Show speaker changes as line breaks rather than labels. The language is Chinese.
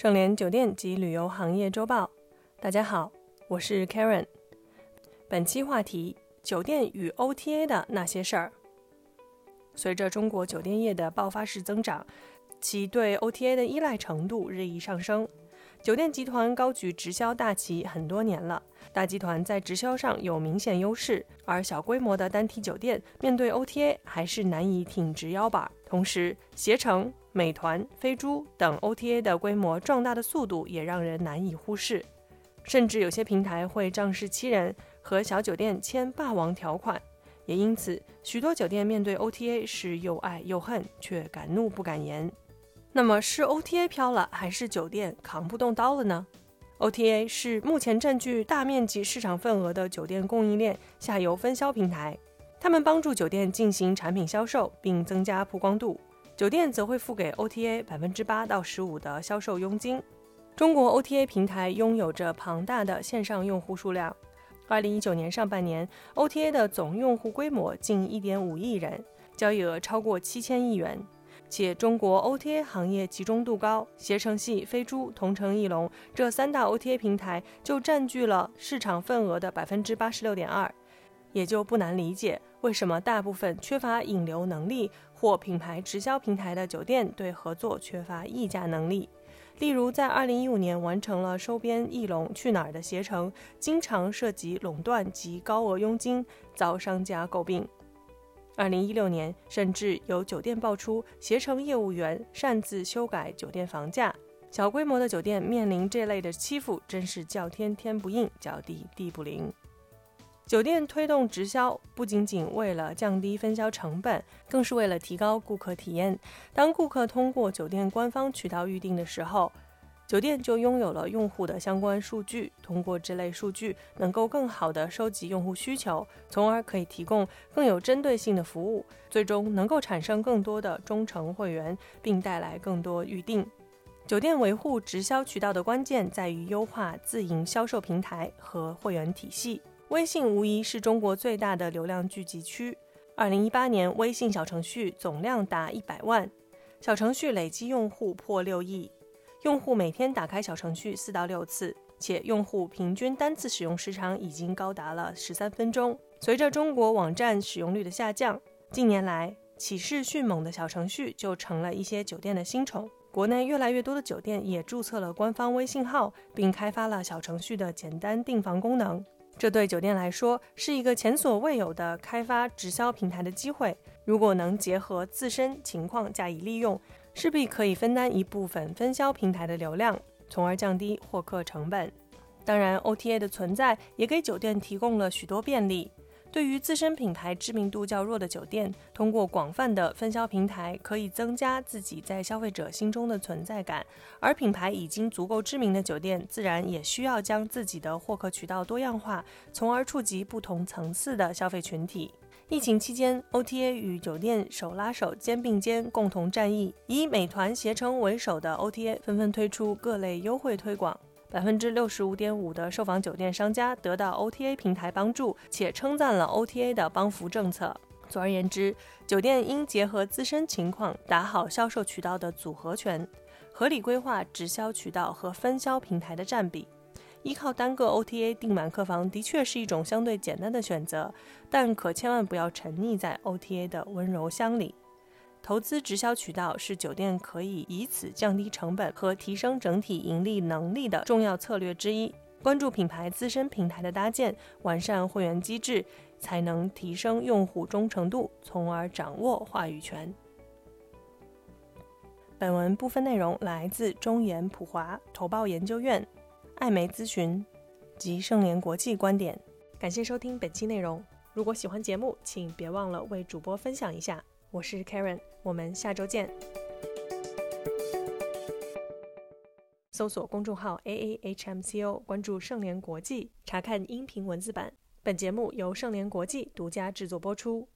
盛联酒店及旅游行业周报，大家好，我是 Karen。本期话题：酒店与 OTA 的那些事儿。随着中国酒店业的爆发式增长，其对 OTA 的依赖程度日益上升。酒店集团高举直销大旗很多年了，大集团在直销上有明显优势，而小规模的单体酒店面对 OTA 还是难以挺直腰板。同时，携程。美团、飞猪等 OTA 的规模壮大的速度也让人难以忽视，甚至有些平台会仗势欺人，和小酒店签霸王条款。也因此，许多酒店面对 OTA 是又爱又恨，却敢怒不敢言。那么是 OTA 飘了，还是酒店扛不动刀了呢？OTA 是目前占据大面积市场份额的酒店供应链下游分销平台，他们帮助酒店进行产品销售，并增加曝光度。酒店则会付给 OTA 百分之八到十五的销售佣金。中国 OTA 平台拥有着庞大的线上用户数量。二零一九年上半年，OTA 的总用户规模近一点五亿人，交易额超过七千亿元。且中国 OTA 行业集中度高，携程系、飞猪、同城艺龙这三大 OTA 平台就占据了市场份额的百分之八十六点二。也就不难理解，为什么大部分缺乏引流能力或品牌直销平台的酒店对合作缺乏议价能力。例如，在2015年完成了收编艺龙去哪儿的携程，经常涉及垄断及高额佣金，遭商家诟病。2016年，甚至有酒店爆出携程业务员擅自修改酒店房价。小规模的酒店面临这类的欺负，真是叫天天不应，叫地地不灵。酒店推动直销，不仅仅为了降低分销成本，更是为了提高顾客体验。当顾客通过酒店官方渠道预订的时候，酒店就拥有了用户的相关数据。通过这类数据，能够更好地收集用户需求，从而可以提供更有针对性的服务，最终能够产生更多的忠诚会员，并带来更多预订。酒店维护直销渠道的关键在于优化自营销售平台和会员体系。微信无疑是中国最大的流量聚集区。二零一八年，微信小程序总量达一百万，小程序累计用户破六亿，用户每天打开小程序四到六次，且用户平均单次使用时长已经高达了十三分钟。随着中国网站使用率的下降，近年来起势迅猛的小程序就成了一些酒店的新宠。国内越来越多的酒店也注册了官方微信号，并开发了小程序的简单订房功能。这对酒店来说是一个前所未有的开发直销平台的机会。如果能结合自身情况加以利用，势必可以分担一部分分销平台的流量，从而降低获客成本。当然，OTA 的存在也给酒店提供了许多便利。对于自身品牌知名度较弱的酒店，通过广泛的分销平台，可以增加自己在消费者心中的存在感；而品牌已经足够知名的酒店，自然也需要将自己的获客渠道多样化，从而触及不同层次的消费群体。疫情期间，OTA 与酒店手拉手、肩并肩，共同战役。以美团、携程为首的 OTA 纷纷推出各类优惠推广。百分之六十五点五的受访酒店商家得到 OTA 平台帮助，且称赞了 OTA 的帮扶政策。总而言之，酒店应结合自身情况，打好销售渠道的组合拳，合理规划直销渠道和分销平台的占比。依靠单个 OTA 订满客房的确是一种相对简单的选择，但可千万不要沉溺在 OTA 的温柔乡里。投资直销渠道是酒店可以以此降低成本和提升整体盈利能力的重要策略之一。关注品牌自身平台的搭建，完善会员机制，才能提升用户忠诚度，从而掌握话语权。本文部分内容来自中研普华投报研究院、艾媒咨询及盛联国际观点。感谢收听本期内容。如果喜欢节目，请别忘了为主播分享一下。我是 Karen，我们下周见。搜索公众号 A A H M C O，关注盛联国际，查看音频文字版。本节目由盛联国际独家制作播出。